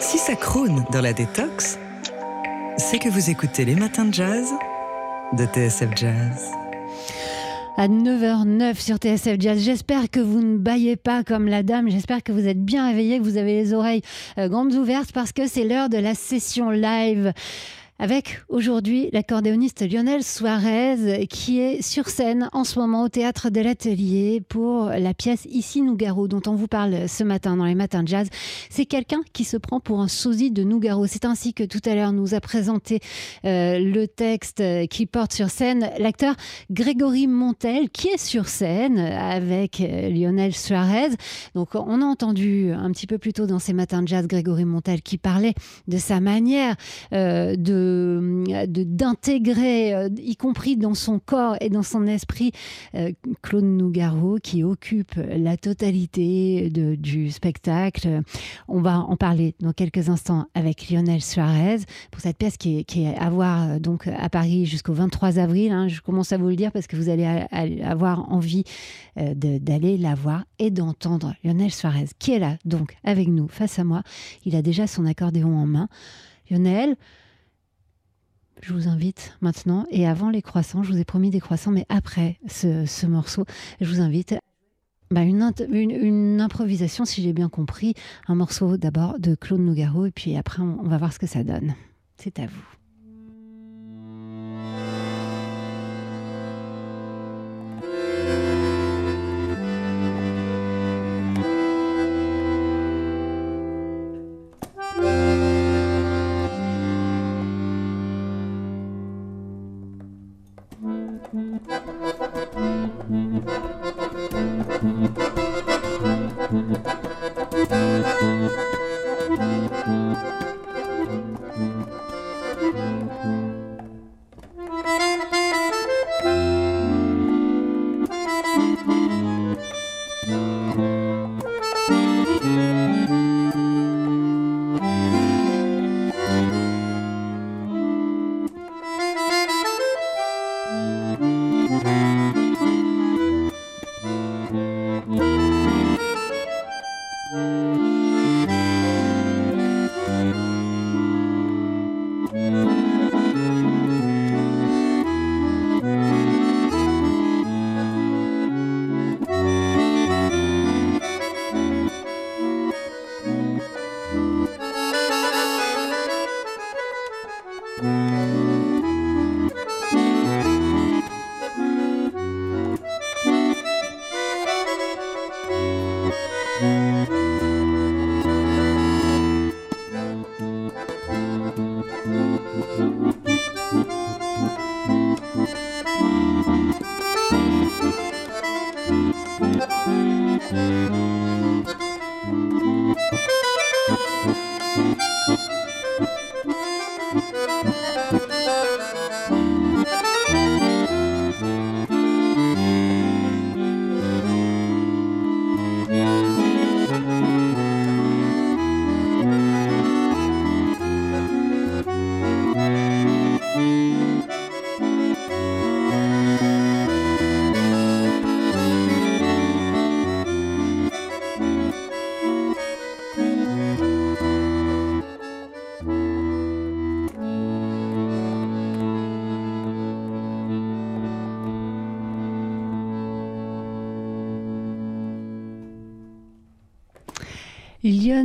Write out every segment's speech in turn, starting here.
Si ça crône dans la détox, c'est que vous écoutez les matins de jazz de TSF Jazz. À 9h09 sur TSF Jazz. J'espère que vous ne baillez pas comme la dame. J'espère que vous êtes bien réveillés, que vous avez les oreilles euh, grandes ouvertes parce que c'est l'heure de la session live avec aujourd'hui l'accordéoniste Lionel Suarez qui est sur scène en ce moment au théâtre de l'Atelier pour la pièce Ici Nougaro dont on vous parle ce matin dans les matins de jazz. C'est quelqu'un qui se prend pour un sosie de Nougaro. C'est ainsi que tout à l'heure nous a présenté euh, le texte qui porte sur scène l'acteur Grégory Montel qui est sur scène avec euh, Lionel Suarez. Donc on a entendu un petit peu plus tôt dans ces matins de jazz Grégory Montel qui parlait de sa manière euh, de d'intégrer, euh, y compris dans son corps et dans son esprit, euh, Claude Nougaro qui occupe la totalité du spectacle. On va en parler dans quelques instants avec Lionel Suarez pour cette pièce qui est, à voir euh, donc à Paris jusqu'au 23 avril. Hein. Je commence à vous le dire parce que vous allez avoir envie d'aller la voir et d'entendre Lionel Suarez qui est là donc avec nous face à moi. Il a déjà son accordéon en main. Lionel, je vous invite maintenant, et avant les croissants, je vous ai promis des croissants, mais après ce, morceau, je vous invite bah, une, une, improvisation, si j'ai bien compris, un morceau d'abord de Claude Nougaro, et puis après on va voir ce que ça donne. C'est à vous.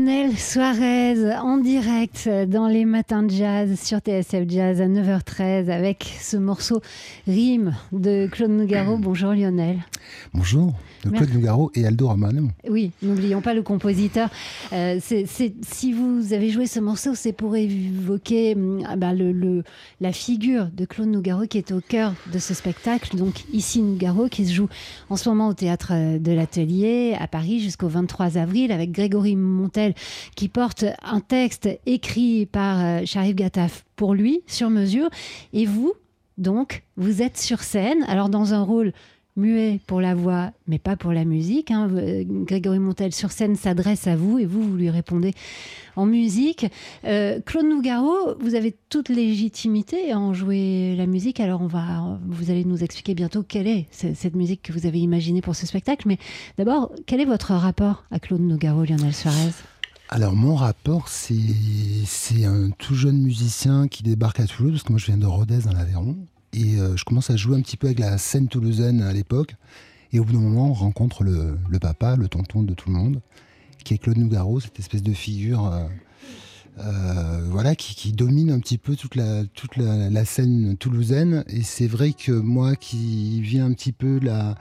Lionel Suarez en direct dans les matins de jazz sur TSF Jazz à 9h13 avec ce morceau Rime de Claude Nougaro. Bonjour Lionel. Bonjour, de Claude Nougaro et Aldo Romano. Oui, n'oublions pas le compositeur. Euh, si vous avez joué ce morceau, c'est pour évoquer hum, ah le, la figure de Claude Nougaro qui est au cœur de ce spectacle. Donc ici Nougaro qui se joue en ce moment au théâtre de l'Atelier à Paris jusqu'au 23 avril avec Grégory Montel qui porte un texte écrit par euh, Sharif Gattaf pour lui sur mesure. Et vous, donc, vous êtes sur scène, alors dans un rôle muet pour la voix, mais pas pour la musique. Hein. Euh, Grégory Montel sur scène s'adresse à vous et vous, vous lui répondez en musique. Euh, Claude Nougaro, vous avez toute légitimité à en jouer la musique. Alors on va, vous allez nous expliquer bientôt quelle est cette musique que vous avez imaginée pour ce spectacle. Mais d'abord, quel est votre rapport à Claude Nougaro, Lionel Suarez? Alors mon rapport, c'est un tout jeune musicien qui débarque à Toulouse, parce que moi je viens de Rodez dans l'Aveyron, et euh, je commence à jouer un petit peu avec la scène toulousaine à l'époque. Et au bout d'un moment, on rencontre le, papa, le tonton de tout le monde, qui est Claude Nougaro, cette espèce de figure euh, euh, voilà, qui, domine un petit peu toute la, toute la, scène toulousaine. Et c'est vrai que moi qui viens un petit peu la,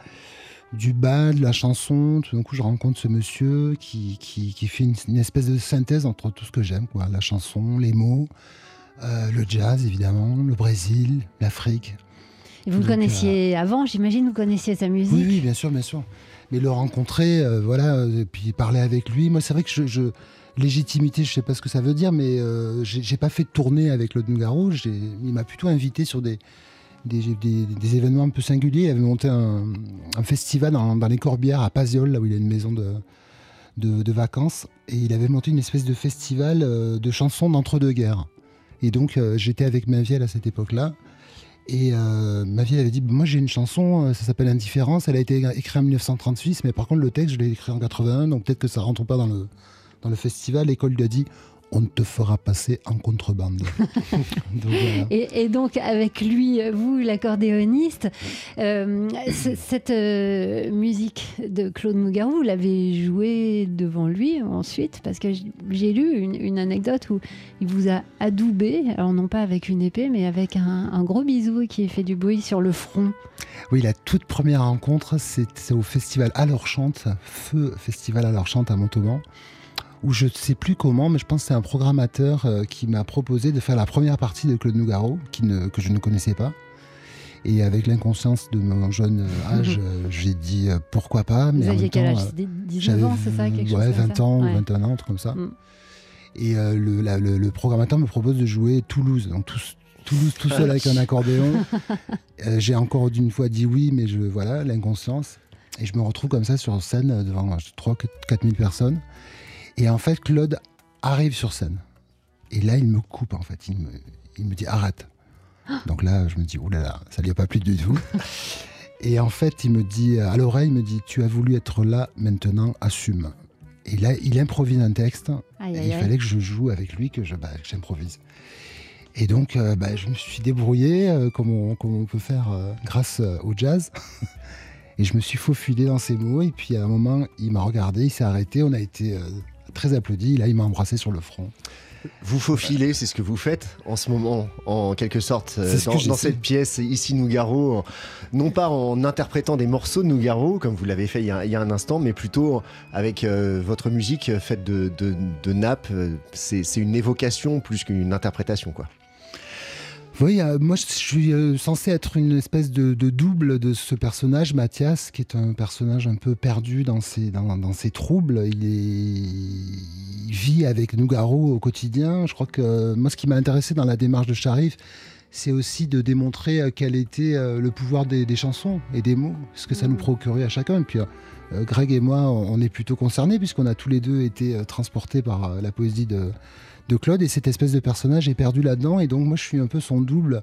du bas, de la chanson, tout d'un coup je rencontre ce monsieur qui, qui, fait une, une, espèce de synthèse entre tout ce que j'aime, quoi, la chanson, les mots. Euh, le jazz, évidemment, le Brésil, l'Afrique. Et vous le connaissiez euh, avant, j'imagine, vous connaissiez sa musique oui, bien sûr, bien sûr. Mais le rencontrer, euh, voilà, et puis parler avec lui, moi c'est vrai que je, légitimité, je sais pas ce que ça veut dire, mais j'ai pas fait de tournée avec le Nougaro. Il m'a plutôt invité sur des, des, événements un peu singuliers. Il avait monté un, festival dans, les Corbières à Paziol, là où il a une maison de, vacances, et il avait monté une espèce de festival de chansons d'entre-deux-guerres. Et donc, euh, j'étais avec ma vieille à cette époque-là. Et euh, avait dit Moi, j'ai une chanson, euh, ça s'appelle Indifférence. Elle a été écrite en 1936, mais par contre, le texte, je l'ai écrit en 81, donc peut-être que ça rentre pas dans le, dans le festival. L'école lui a dit on te fera passer en contrebande. et, donc avec lui, vous, l'accordéoniste, euh, cette euh, musique de Claude Nougaro, vous l'avez jouée devant lui ensuite, parce que j'ai lu une, anecdote où il vous a adoubé, alors non pas avec une épée, mais avec un, gros bisou qui fait du bruit sur le front. Oui, la toute première rencontre, c'est au festival Alors Chante, Feu Festival Alors Chante à Montauban où je ne sais plus comment, mais je pense que c'est un programmateur euh, qui m'a proposé de faire la première partie de Claude Nougaro, qui ne, que je ne connaissais pas. Et avec l'inconscience de mon jeune âge, euh, j'ai dit euh, pourquoi pas. Mais Vous aviez quel âge? 19 ans, c'est ça quelque Ouais, 20 ans ou 21 ans, un truc comme ça. Mm. Et le, le, programmateur me propose de jouer Toulouse. Donc Toulouse tout seul avec un accordéon. j'ai encore une fois dit oui, mais je voilà, l'inconscience. Et je me retrouve comme ça sur scène devant 3 4 000 personnes. Et en fait, Claude arrive sur scène. Et là, il me coupe, en fait. Il me, dit arrête. Donc là, je me dis, oulala, là là, ça lui a pas plu du tout. Et en fait, il me dit à l'oreille, il me dit, tu as voulu être là, maintenant, assume. Et là, il improvise un texte. et il fallait que je joue avec lui, que bah, j'improvise. et donc, euh, bah, je me suis débrouillé, euh, comme, on, on, peut faire euh, grâce au jazz. et je me suis faufilé dans ses mots. Et puis, à un moment, il m'a regardé, il s'est arrêté. On a été très applaudi. Là, il m'a embrassé sur le front. Vous faufilez, c'est ce que vous faites en ce moment, en quelque sorte, euh, dans, cette pièce ici Nougaro, non pas en interprétant des morceaux de Nougaro, comme vous l'avez fait il y, a, un instant, mais plutôt avec euh, votre musique faite de, de, de nappes. Euh, c'est une évocation plus qu'une interprétation, quoi. Oui, euh, moi je suis euh, censé être une espèce de, double de ce personnage, Mathias, qui est un personnage un peu perdu dans ses, dans, ses troubles. Il, est, vit avec Nougaro au quotidien. Je crois que moi ce qui m'a intéressé dans la démarche de Sharif, c'est aussi de démontrer euh, quel était le pouvoir des, chansons et des mots, ce que ça nous mmh. procurait à chacun. Et puis Greg et moi, on est plutôt concernés puisqu'on a tous les deux été transportés par la poésie de de Claude et cette espèce de personnage est perdu là-dedans et donc moi je suis un peu son double,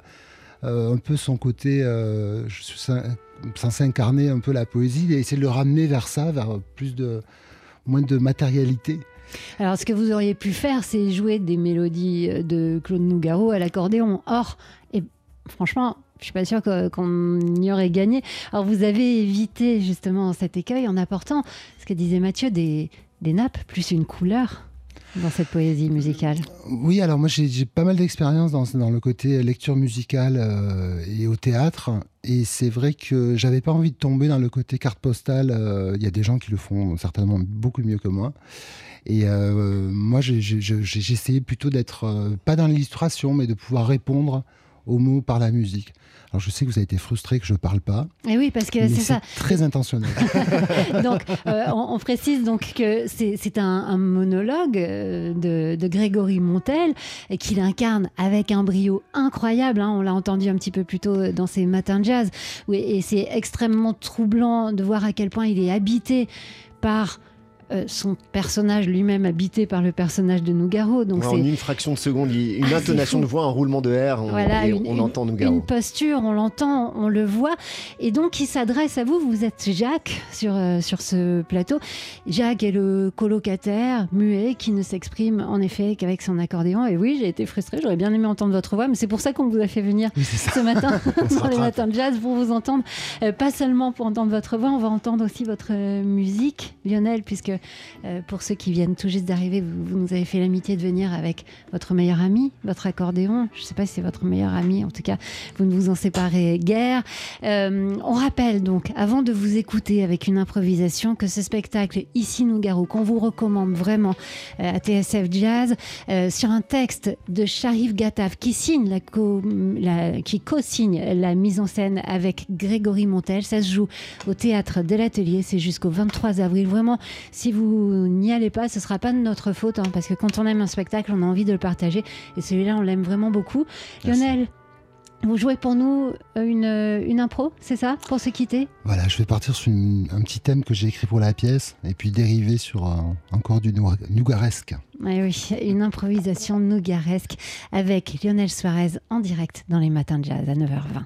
euh, un peu son côté, euh, je suis censé incarner un peu la poésie et essayer de le ramener vers ça, vers plus de moins de matérialité. Alors, ce que vous auriez pu faire, c'est jouer des mélodies de Claude Nougaro à l'accordéon. Or, et franchement, je suis pas sûre qu'on y aurait gagné. Alors, vous avez évité justement cet écueil en apportant, ce que disait Mathieu, des nappes plus une couleur dans cette poésie musicale Oui, alors moi j'ai pas mal d'expérience dans, le côté lecture musicale euh, et au théâtre. Et c'est vrai que j'avais pas envie de tomber dans le côté carte postale. Euh, il y a des gens qui le font certainement beaucoup mieux que moi. Et euh, moi j'ai essayé plutôt d'être, pas dans l'illustration, mais de pouvoir répondre aux mots par la musique. Alors je sais que vous avez été frustré que je ne parle pas. Et eh oui, parce que c'est ça. Très intentionnel. donc euh, on, précise donc que c'est un, monologue euh, de, Grégory Montel et qu'il incarne avec un brio incroyable. Hein. on l'a entendu un petit peu plus tôt dans ses matins de jazz. Oui, et c'est extrêmement troublant de voir à quel point il est habité par euh, son personnage lui-même habité par le personnage de Nougaro. Donc en une fraction de seconde, une ah, intonation de voix, un roulement de R, on, et on entend Nougaro. Une posture, on l'entend, on le voit. Et donc il s'adresse à vous, vous êtes Jacques sur, euh, sur ce plateau. Jacques est le colocataire muet qui ne s'exprime en effet qu'avec son accordéon. Et oui, j'ai été frustrée, j'aurais bien aimé entendre votre voix, mais c'est pour ça qu'on vous a fait venir ce matin dans les matins de jazz pour vous entendre. Euh, pas seulement pour entendre votre voix, on va entendre aussi votre musique, Lionel, puisque euh, pour ceux qui viennent tout juste d'arriver, vous, nous avez fait l'amitié de venir avec votre meilleur ami, votre accordéon. Je ne sais pas si c'est votre meilleur ami, en tout cas, vous ne vous en séparez guère. Euh, on rappelle donc, avant de vous écouter avec une improvisation, que ce spectacle Ici Nougaro, qu'on vous recommande vraiment euh, à TSF Jazz, sur un texte de Sharif Gattaf qui signe la, la qui co-signe la mise en scène avec Grégory Montel. Ça se joue au théâtre de l'Atelier. C'est jusqu'au 23 avril. Vraiment, si si vous n'y allez pas, ce sera pas de notre faute, hein, parce que quand on aime un spectacle, on a envie de le partager. Et celui-là, on l'aime vraiment beaucoup. Lionel, vous jouez pour nous euh, une, euh, une impro, c'est ça Pour se quitter? Voilà, je vais partir sur un petit thème que j'ai écrit pour la pièce et puis dériver sur encore du nougaresque. Oui, une improvisation nougaresque avec Lionel Suarez en direct dans les matins de jazz à 9h20.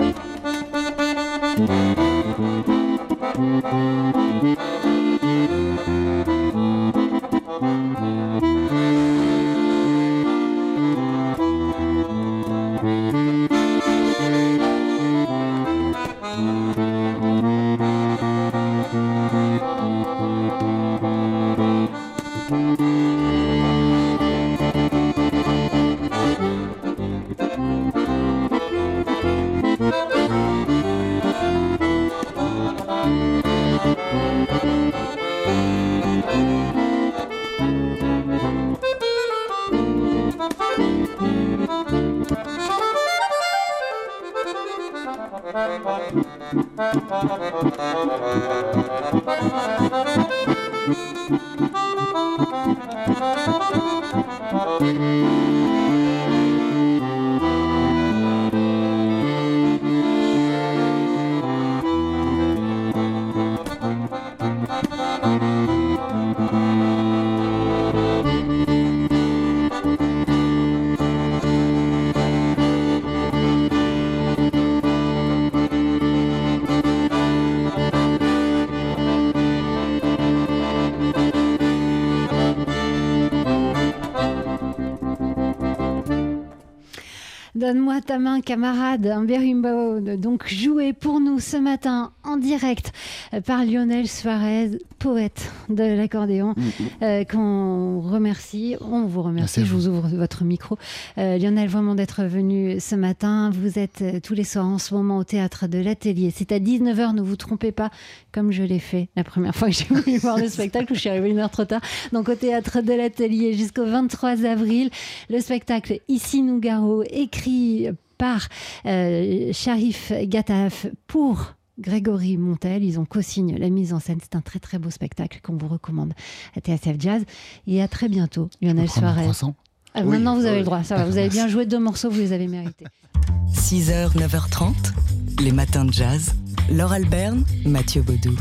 Thank you. Música ta main, camarade, un berimbau, donc joué pour nous ce matin en direct par Lionel Suarez, poète de l'accordéon, mm, mm. euh, qu'on remercie. On vous remercie, je vous ouvre votre micro. Euh, Lionel, vraiment d'être venu ce matin. Vous êtes euh, tous les soirs en ce moment au théâtre de l'Atelier. C'est à 19h, ne vous trompez pas, comme je l'ai fait la première fois que j'ai voulu voir le spectacle, où je suis arrivée une heure trop tard. Donc au théâtre de l'Atelier jusqu'au 23 avril. Le spectacle Ici Nougaro, écrit par Sharif Gataf pour Grégory Montel. Ils ont co-signé la mise en scène. C'est un très très beau spectacle qu'on vous recommande à TSF Jazz. Et à très bientôt, Lionel Suarez. Ah, maintenant, vous avez le droit. Ça va. Vous avez bien joué deux morceaux, vous les avez mérités. 6h, 9h30, les matins de jazz. Laure Alberne, Mathieu Baudou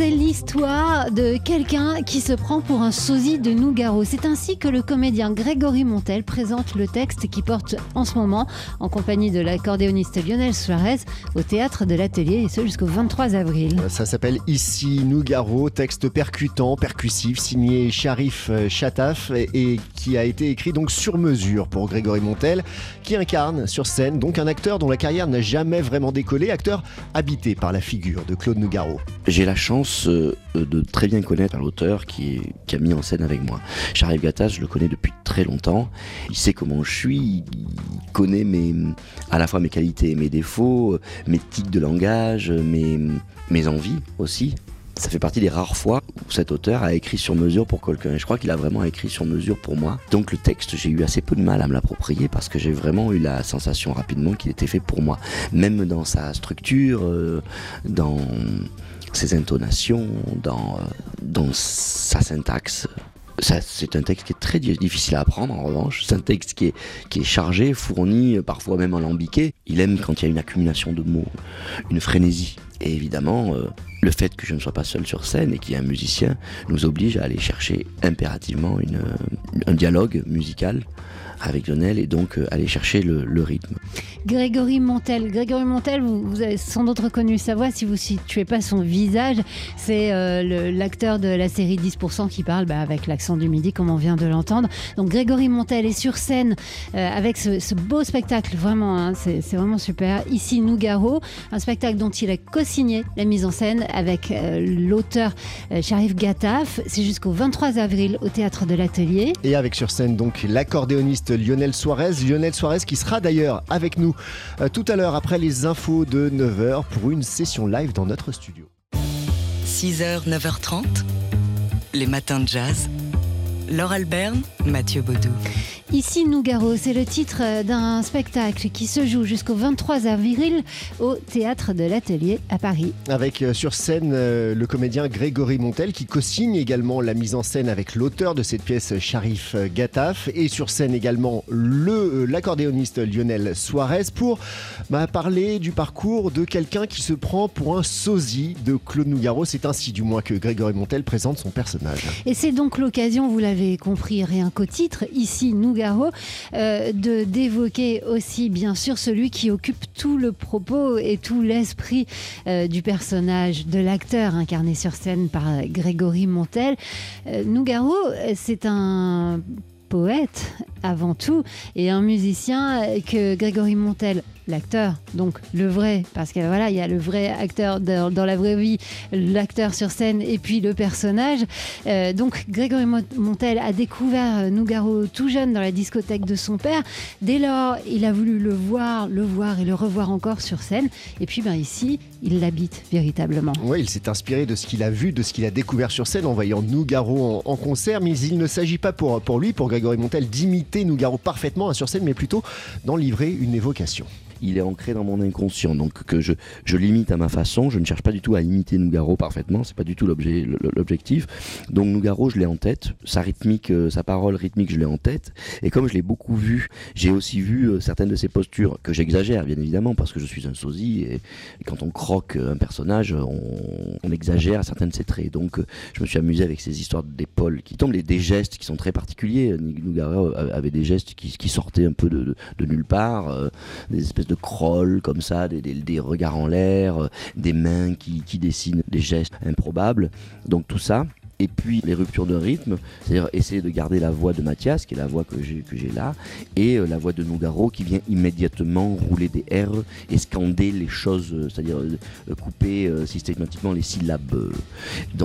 c'est l'histoire de quelqu'un qui se prend pour un sosie de Nougaro. C'est ainsi que le comédien Grégory Montel présente le texte qui porte en ce moment, en compagnie de l'accordéoniste Lionel Suarez, au théâtre de l'Atelier, et ce jusqu'au 23 avril. Euh, ça s'appelle Ici Nougaro, texte percutant, percussif, signé Sharif euh, Chataf et, qui a été écrit donc sur mesure pour Grégory Montel, qui incarne sur scène donc un acteur dont la carrière n'a jamais vraiment décollé, acteur habité par la figure de Claude Nougaro. J'ai la chance euh, de très bien connaître l'auteur qui, a mis en scène avec moi. Charles Gattas, je le connais depuis très longtemps. Il sait comment je suis, il connaît mes, à la fois mes qualités et mes défauts, mes tics de langage, mes, mes envies aussi. Ça fait partie des rares fois où cet auteur a écrit sur mesure pour quelqu'un. Je crois qu'il a vraiment écrit sur mesure pour moi. Donc le texte, j'ai eu assez peu de mal à me l'approprier parce que j'ai vraiment eu la sensation rapidement qu'il était fait pour moi. Même dans sa structure, euh, dans ses intonations, dans, euh, dans sa syntaxe. C'est un texte qui est très difficile à apprendre en revanche. C'est un texte qui est, qui est chargé, fourni, parfois même alambiqué. Il aime quand il y a une accumulation de mots, une frénésie. Et évidemment, euh, le fait que je ne sois pas seul sur scène et qu'il y ait un musicien nous oblige à aller chercher impérativement une, un dialogue musical avec Lionel et donc euh, aller chercher le, rythme. Grégory Montel, Grégory Montel, vous, avez sans doute reconnu sa voix si vous ne situez pas son visage. C'est euh, l'acteur de la série 10% qui parle bah, avec l'accent du midi comme on vient de l'entendre. Donc Grégory Montel est sur scène euh, avec ce, beau spectacle, vraiment, hein, c'est vraiment super. Ici Nougaro, un spectacle dont il a co-signé la mise en scène avec l'auteur Sharif Gataf. C'est jusqu'au 23 avril au théâtre de l'Atelier. Et avec sur scène donc l'accordéoniste Lionel Suarez. Lionel Suarez qui sera d'ailleurs avec nous euh, tout à l'heure après les infos de 9h pour une session live dans notre studio. 6h, 9h30, les matins de jazz. Laure Alberne, Mathieu Baudou. Ici Nougaro, c'est le titre d'un spectacle qui se joue jusqu'au 23 avril au théâtre de l'Atelier à Paris. Avec euh, sur scène euh, le comédien Grégory Montel qui co-signe également la mise en scène avec l'auteur de cette pièce Sharif Gataf et sur scène également le euh, l'accordéoniste Lionel Suarez pour bah, parler du parcours de quelqu'un qui se prend pour un sosie de Claude Nougaro. C'est ainsi du moins que Grégory Montel présente son personnage. Et c'est donc l'occasion, vous l'avez compris rien qu'au titre, ici Nougaro euh, de d'évoquer aussi bien sûr celui qui occupe tout le propos et tout l'esprit euh, du personnage de l'acteur incarné sur scène par Grégory Montel. Euh, Nougaro, c'est un poète avant tout et un musicien que Grégory Montel l'acteur, donc le vrai, parce que voilà, il y a le vrai acteur dans, la vraie vie, l'acteur sur scène et puis le personnage. Euh, donc Grégory Montel a découvert euh, Nougaro tout jeune dans la discothèque de son père. Dès lors, il a voulu le voir, le voir et le revoir encore sur scène. Et puis ben, ici, il l'habite véritablement. Oui, il s'est inspiré de ce qu'il a vu, de ce qu'il a découvert sur scène en voyant Nougaro en, concert, mais il ne s'agit pas pour, pour lui, pour Grégory Montel, d'imiter Nougaro parfaitement sur scène, mais plutôt d'en livrer une évocation il est ancré dans mon inconscient. Donc que je, je l'imite à ma façon, je ne cherche pas du tout à imiter Nougaro parfaitement, c'est pas du tout l'objectif. Donc Nougaro, je l'ai en tête, sa rythmique, euh, sa parole rythmique, je l'ai en tête. Et comme je l'ai beaucoup vu, j'ai aussi vu euh, certaines de ses postures que j'exagère bien évidemment parce que je suis un sosie et, quand on croque un personnage, on, exagère certaines de ses traits. Donc euh, je me suis amusé avec ces histoires d'épaule qui tombent, des gestes qui sont très particuliers. Nougaro avait des gestes qui, sortaient un peu de, de, nulle part, des espèces de crawl comme ça, des, regards en l'air, euh, des mains qui, dessinent des gestes improbables. Donc tout ça, et puis les ruptures de rythme, c'est-à-dire essayer de garder la voix de Mathias, qui est la voix que j'ai, là, et euh, la voix de Nougaro qui vient immédiatement rouler des R et scander les choses, euh, c'est-à-dire euh, couper systématiquement les syllabes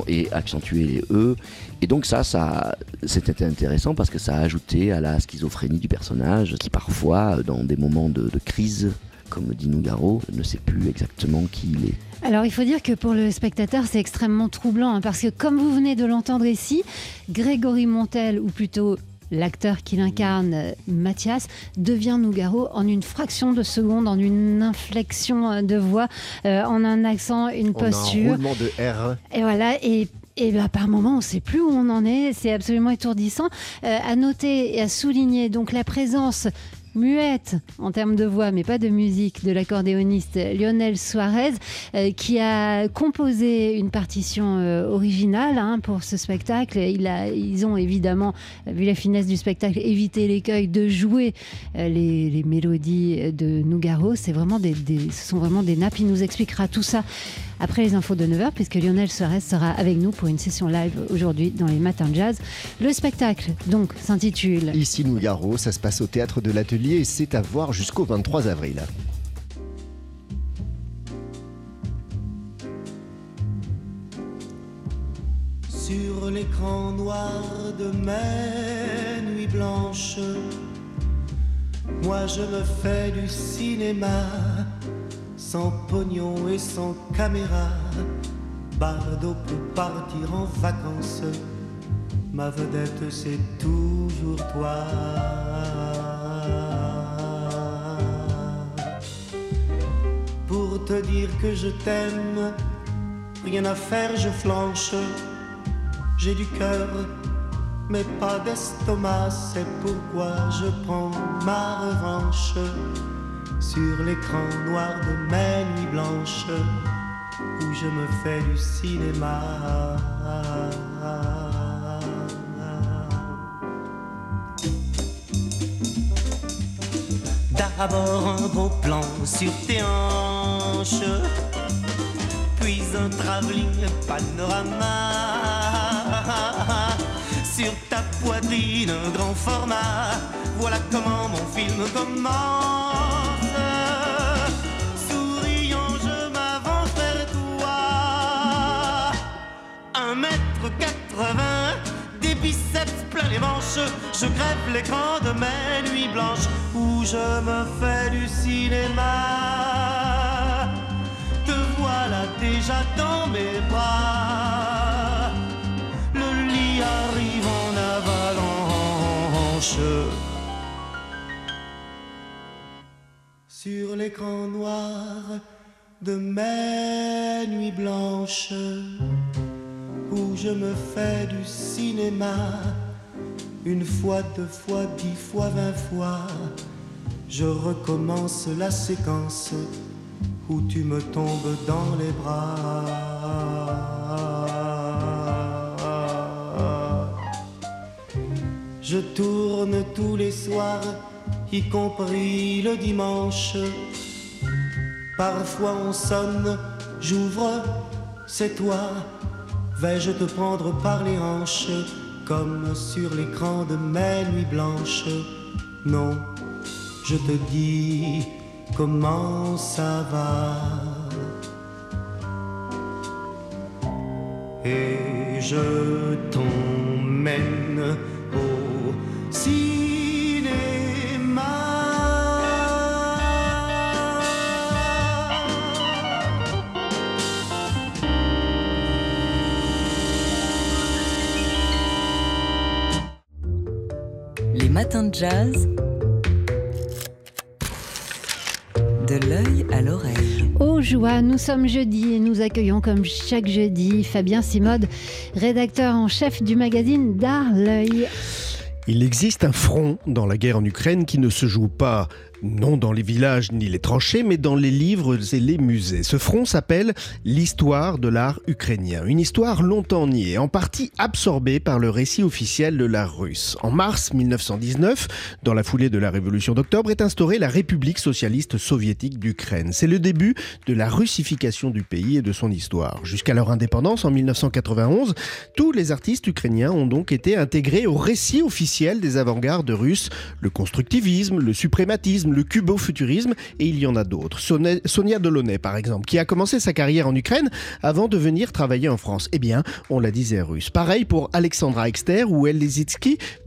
et accentuer les E. Et donc ça, ça c'était intéressant parce que ça a ajouté à la schizophrénie du personnage qui parfois, dans des moments de crise, comme dit Nougaro, ne sait plus exactement qui il est. Alors il faut dire que pour le spectateur c'est extrêmement troublant hein, parce que comme vous venez de l'entendre ici, Grégory Montel ou plutôt l'acteur qui l'incarne, euh, Mathias, devient Nougaro en une fraction de seconde, en une inflexion euh, de voix, euh, en un accent, une posture. un roulement de R. Et voilà, et et bah, par moment, on ne sait plus où on en est. C'est absolument étourdissant. à noter et à souligner donc la présence muette en termes de voix, mais pas de musique, de l'accordéoniste Lionel Suarez, euh, qui a composé une partition euh, originale hein, pour ce spectacle. Ils ont évidemment, vu la finesse du spectacle, évité l'écueil de jouer euh, les, mélodies de Nougaro. C'est vraiment des, ce sont vraiment des nappes. Il nous expliquera tout ça après les infos de 9h, puisque Lionel Suarez sera avec nous pour une session live aujourd'hui dans les matins de jazz. Le spectacle, donc, s'intitule Ici Nougaro, ça se passe au théâtre de l'Atelier et c'est à voir jusqu'au 23 avril. Sur l'écran noir de mes nuits blanches, moi je me fais du cinéma sans pognon et sans caméra. Bardo peut partir en vacances. Ma vedette, c'est toujours toi. Pour te dire que je t'aime, rien à faire, je flanche. J'ai du cœur, mais pas d'estomac. C'est pourquoi je prends ma revanche sur l'écran noir de mes nuits blanches où je me fais du cinéma. D'abord un gros plan sur tes hanches, puis un travelling panorama. Sur ta poitrine, un grand format, voilà comment mon film commence. Des biceps plein les manches. Je grève l'écran de mes nuits blanches où je me fais du cinéma. Te voilà déjà dans mes bras. Le lit arrive en avalanche. Sur l'écran noir de mes nuits blanches où je me fais du cinéma. Une fois, deux fois, dix fois, vingt fois, je recommence la séquence où tu me tombes dans les bras. Je tourne tous les soirs, y compris le dimanche. Parfois on sonne, j'ouvre, c'est toi Vais-je te prendre par les hanches comme sur l'écran de mes nuits blanches? Non, je te dis comment ça va. Et je t'emmène matin de jazz. De l'œil à l'oreille. Au joie, nous sommes jeudi et nous accueillons comme chaque jeudi Fabien Simode, rédacteur en chef du magazine D'Art l'œil. Il existe un front dans la guerre en Ukraine qui ne se joue pas Non dans les villages ni les tranchées, mais dans les livres et les musées. Ce front s'appelle l'histoire de l'art ukrainien. Une histoire longtemps niée, en partie absorbée par le récit officiel de l'art russe. En mars 1919, dans la foulée de la révolution d'octobre, est instaurée la République socialiste soviétique d'Ukraine. C'est le début de la russification du pays et de son histoire. Jusqu'à leur indépendance en 1991, tous les artistes ukrainiens ont donc été intégrés au récit officiel des avant-gardes russes, le constructivisme, le suprématisme, le cubo-futurisme, et il y en a d'autres. Sonia Delaunay, par exemple, qui a commencé sa carrière en Ukraine avant de venir travailler en France. Eh bien, on la disait russe. Pareil pour Alexandra Exter ou El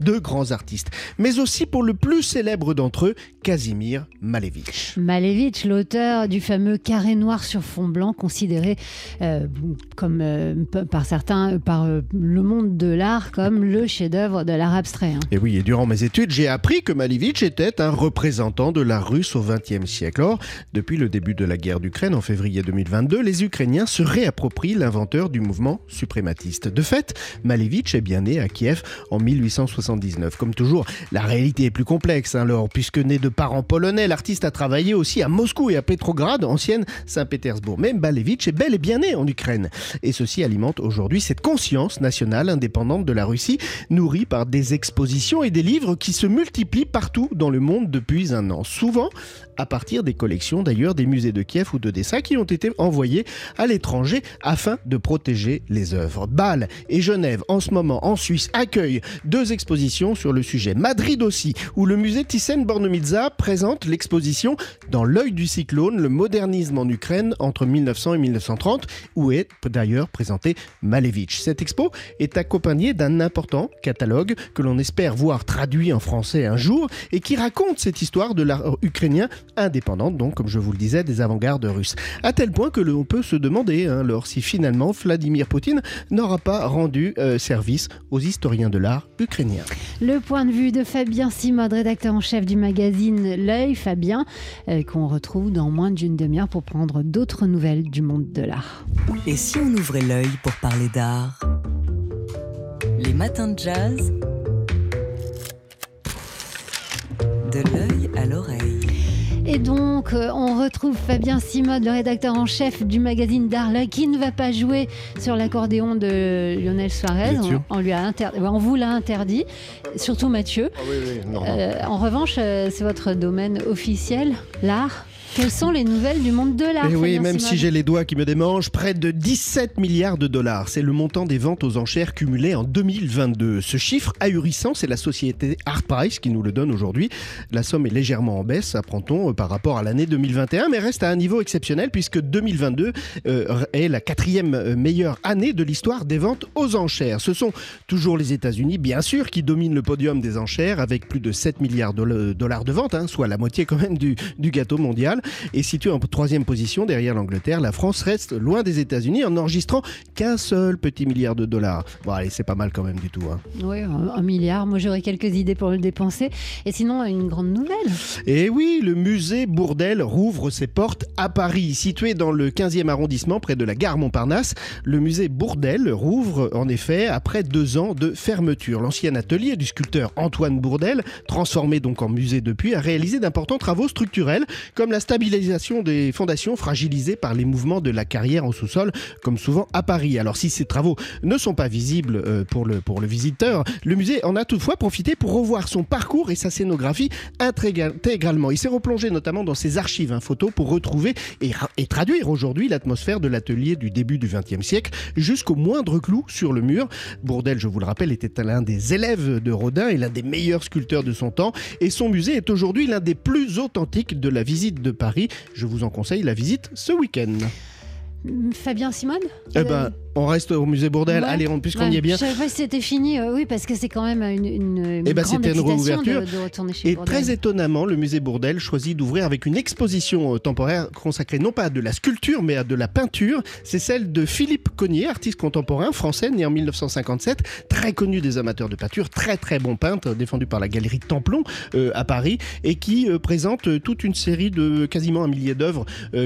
deux grands artistes. Mais aussi pour le plus célèbre d'entre eux, Kazimir Malevich. Malevich, l'auteur du fameux Carré noir sur fond blanc, considéré euh, comme euh, par certains, par euh, le monde de l'art, comme le chef-d'œuvre de l'art abstrait. Hein. Et oui, et durant mes études, j'ai appris que Malevich était un représentant de la Russe au XXe siècle. Or, depuis le début de la guerre d'Ukraine en février 2022, les Ukrainiens se réapproprient l'inventeur du mouvement suprématiste. De fait, Malevich est bien né à Kiev en 1879. Comme toujours, la réalité est plus complexe, hein, alors, puisque né de parents polonais, l'artiste a travaillé aussi à Moscou et à Petrograd, ancienne Saint-Pétersbourg. Mais Malevich est bel et bien né en Ukraine. Et ceci alimente aujourd'hui cette conscience nationale indépendante de la Russie, nourrie par des expositions et des livres qui se multiplient partout dans le monde depuis un an. Souvent à partir des collections d'ailleurs des musées de Kiev ou d'Odessa qui ont été envoyées à l'étranger afin de protéger les œuvres. Bâle et Genève en ce moment en Suisse accueillent deux expositions sur le sujet. Madrid aussi, où le musée Thyssen-Bornemisza présente l'exposition Dans l'œil du cyclone, le modernisme en Ukraine entre 1900 et 1930, où est d'ailleurs présenté Malevich. Cette expo est accompagnée d'un important catalogue que l'on espère voir traduit en français un jour et qui raconte cette histoire de l'art ukrainien indépendante, donc, comme je vous le disais, des avant-gardes russes. À tel point que l'on peut se demander hein, alors si finalement Vladimir Poutine n'aura pas rendu euh, service aux historiens de l'art ukrainien. Le point de vue de Fabien Simode, rédacteur en chef du magazine L'œil, Fabien, euh, qu'on retrouve dans moins d'une demi-heure pour prendre d'autres nouvelles du monde de l'art. Et si on ouvrait l'œil pour parler d'art? Les matins de jazz? De l'œil à l'oreille. Et donc, euh, on retrouve Fabien Simode, le rédacteur en chef du magazine Darla, qui ne va pas jouer sur l'accordéon de Lionel Suarez. On, lui a on vous l'a interdit, surtout Mathieu. Ah euh, en revanche, euh, c'est votre domaine officiel, l'art quelles sont les nouvelles du monde de l'art eh Oui, même si j'ai les doigts qui me démangent, près de 17 milliards de dollars. C'est le montant des ventes aux enchères cumulées en 2022. Ce chiffre ahurissant, c'est la société Art Price qui nous le donne aujourd'hui. La somme est légèrement en baisse, apprend-on, euh, par rapport à l'année 2021, mais reste à un niveau exceptionnel puisque 2022 euh, est la quatrième euh, meilleure année de l'histoire des ventes aux enchères. Ce sont toujours les États-Unis, bien sûr, qui dominent le podium des enchères avec plus de 7 milliards de dollars de ventes, hein, soit la moitié quand même du, du gâteau mondial. Et située en troisième position derrière l'Angleterre, la France reste loin des États-Unis en enregistrant qu'un seul petit milliard de dollars. Bon, allez, c'est pas mal quand même du tout. Hein. Oui, un, milliard. Moi, j'aurais quelques idées pour le dépenser. Et sinon, une grande nouvelle. Et oui, le musée Bourdelle rouvre ses portes à Paris. Situé dans le 15e arrondissement, près de la gare Montparnasse, le musée Bourdelle rouvre en effet après deux ans de fermeture. L'ancien atelier du sculpteur Antoine Bourdelle, transformé donc en musée depuis, a réalisé d'importants travaux structurels comme la stabilisation des fondations fragilisées par les mouvements de la carrière en sous-sol, comme souvent à Paris. Alors si ces travaux ne sont pas visibles euh, pour le, pour le visiteur, le musée en a toutefois profité pour revoir son parcours et sa scénographie intégralement. Il s'est replongé notamment dans ses archives hein, photos pour retrouver et, et traduire aujourd'hui l'atmosphère de l'atelier du début du XXe siècle jusqu'au moindre clou sur le mur. Bourdel, je vous le rappelle, était l'un des élèves de Rodin et l'un des meilleurs sculpteurs de son temps et son musée est aujourd'hui l'un des plus authentiques de la visite de Paris. Je vous en conseille la visite ce week-end. Fabien Simone eh ben, on reste au musée Bourdelle. Allez, puisqu'on y est bien. Je savais pas si c'était fini. Euh, oui, parce que c'est quand même une, une, eh ben, grande une réouverture. De, retourner chez Et très étonnamment, le musée Bourdelle choisit d'ouvrir avec une exposition euh, temporaire consacrée non pas à de la sculpture, mais à de la peinture. C'est celle de Philippe Cognier, artiste contemporain français, né en 1957, très connu des amateurs de peinture, très très bon peintre, défendu par la galerie Templon euh, à Paris, et qui présente toute une série de quasiment un millier d'œuvres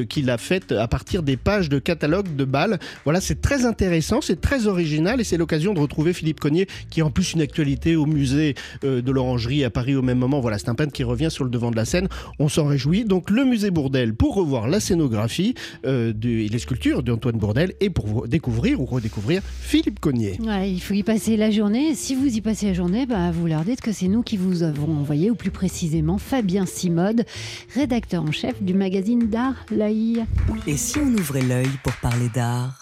qu'il a faites à partir des pages de catalogue de balles. Voilà, c'est très intéressant, c'est très original et c'est l'occasion de retrouver Philippe Cognier, qui est en plus une actualité au musée euh, de l'Orangerie à Paris au même moment. Voilà, c'est un peintre qui revient sur le devant de la scène. On s'en réjouit. Donc le musée Bourdel pour revoir la scénographie euh, et les sculptures d'Antoine Bourdel et pour découvrir ou redécouvrir Philippe Cognier. il faut y passer la journée. Si vous y passez la journée, bah, vous leur dites que c'est nous qui vous avons envoyé, ou plus précisément Fabien Simode, rédacteur en chef du magazine d'art L'œil. Et si on ouvrait l'œil? pour parler d'art.